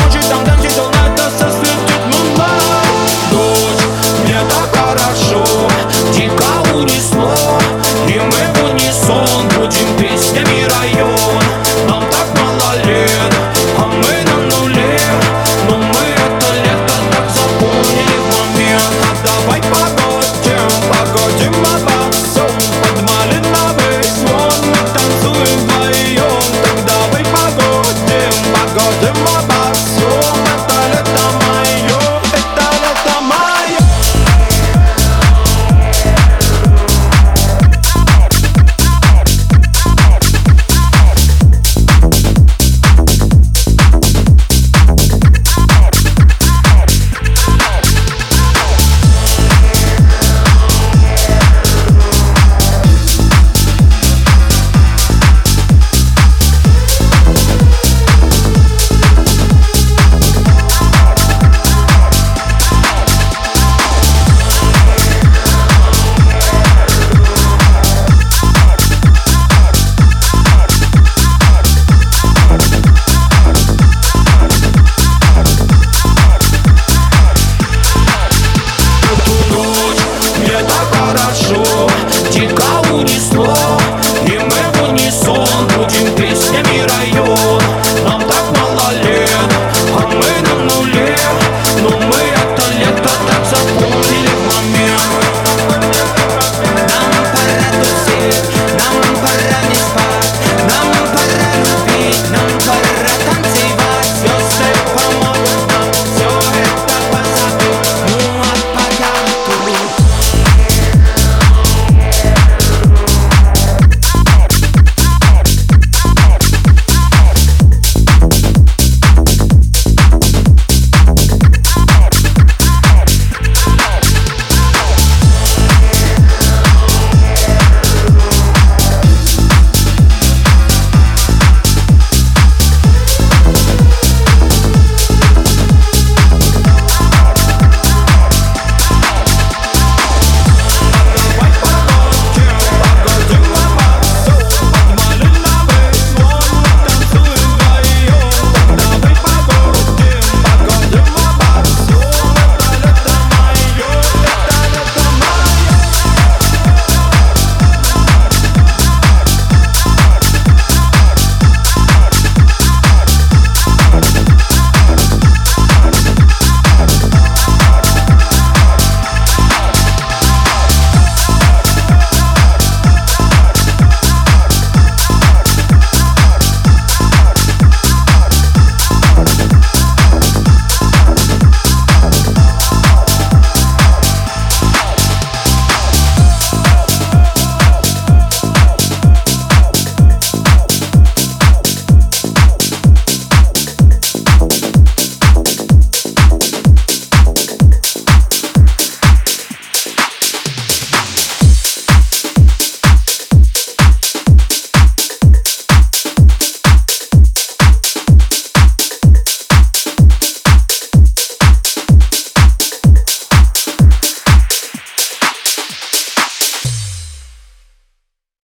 我知道，但别走。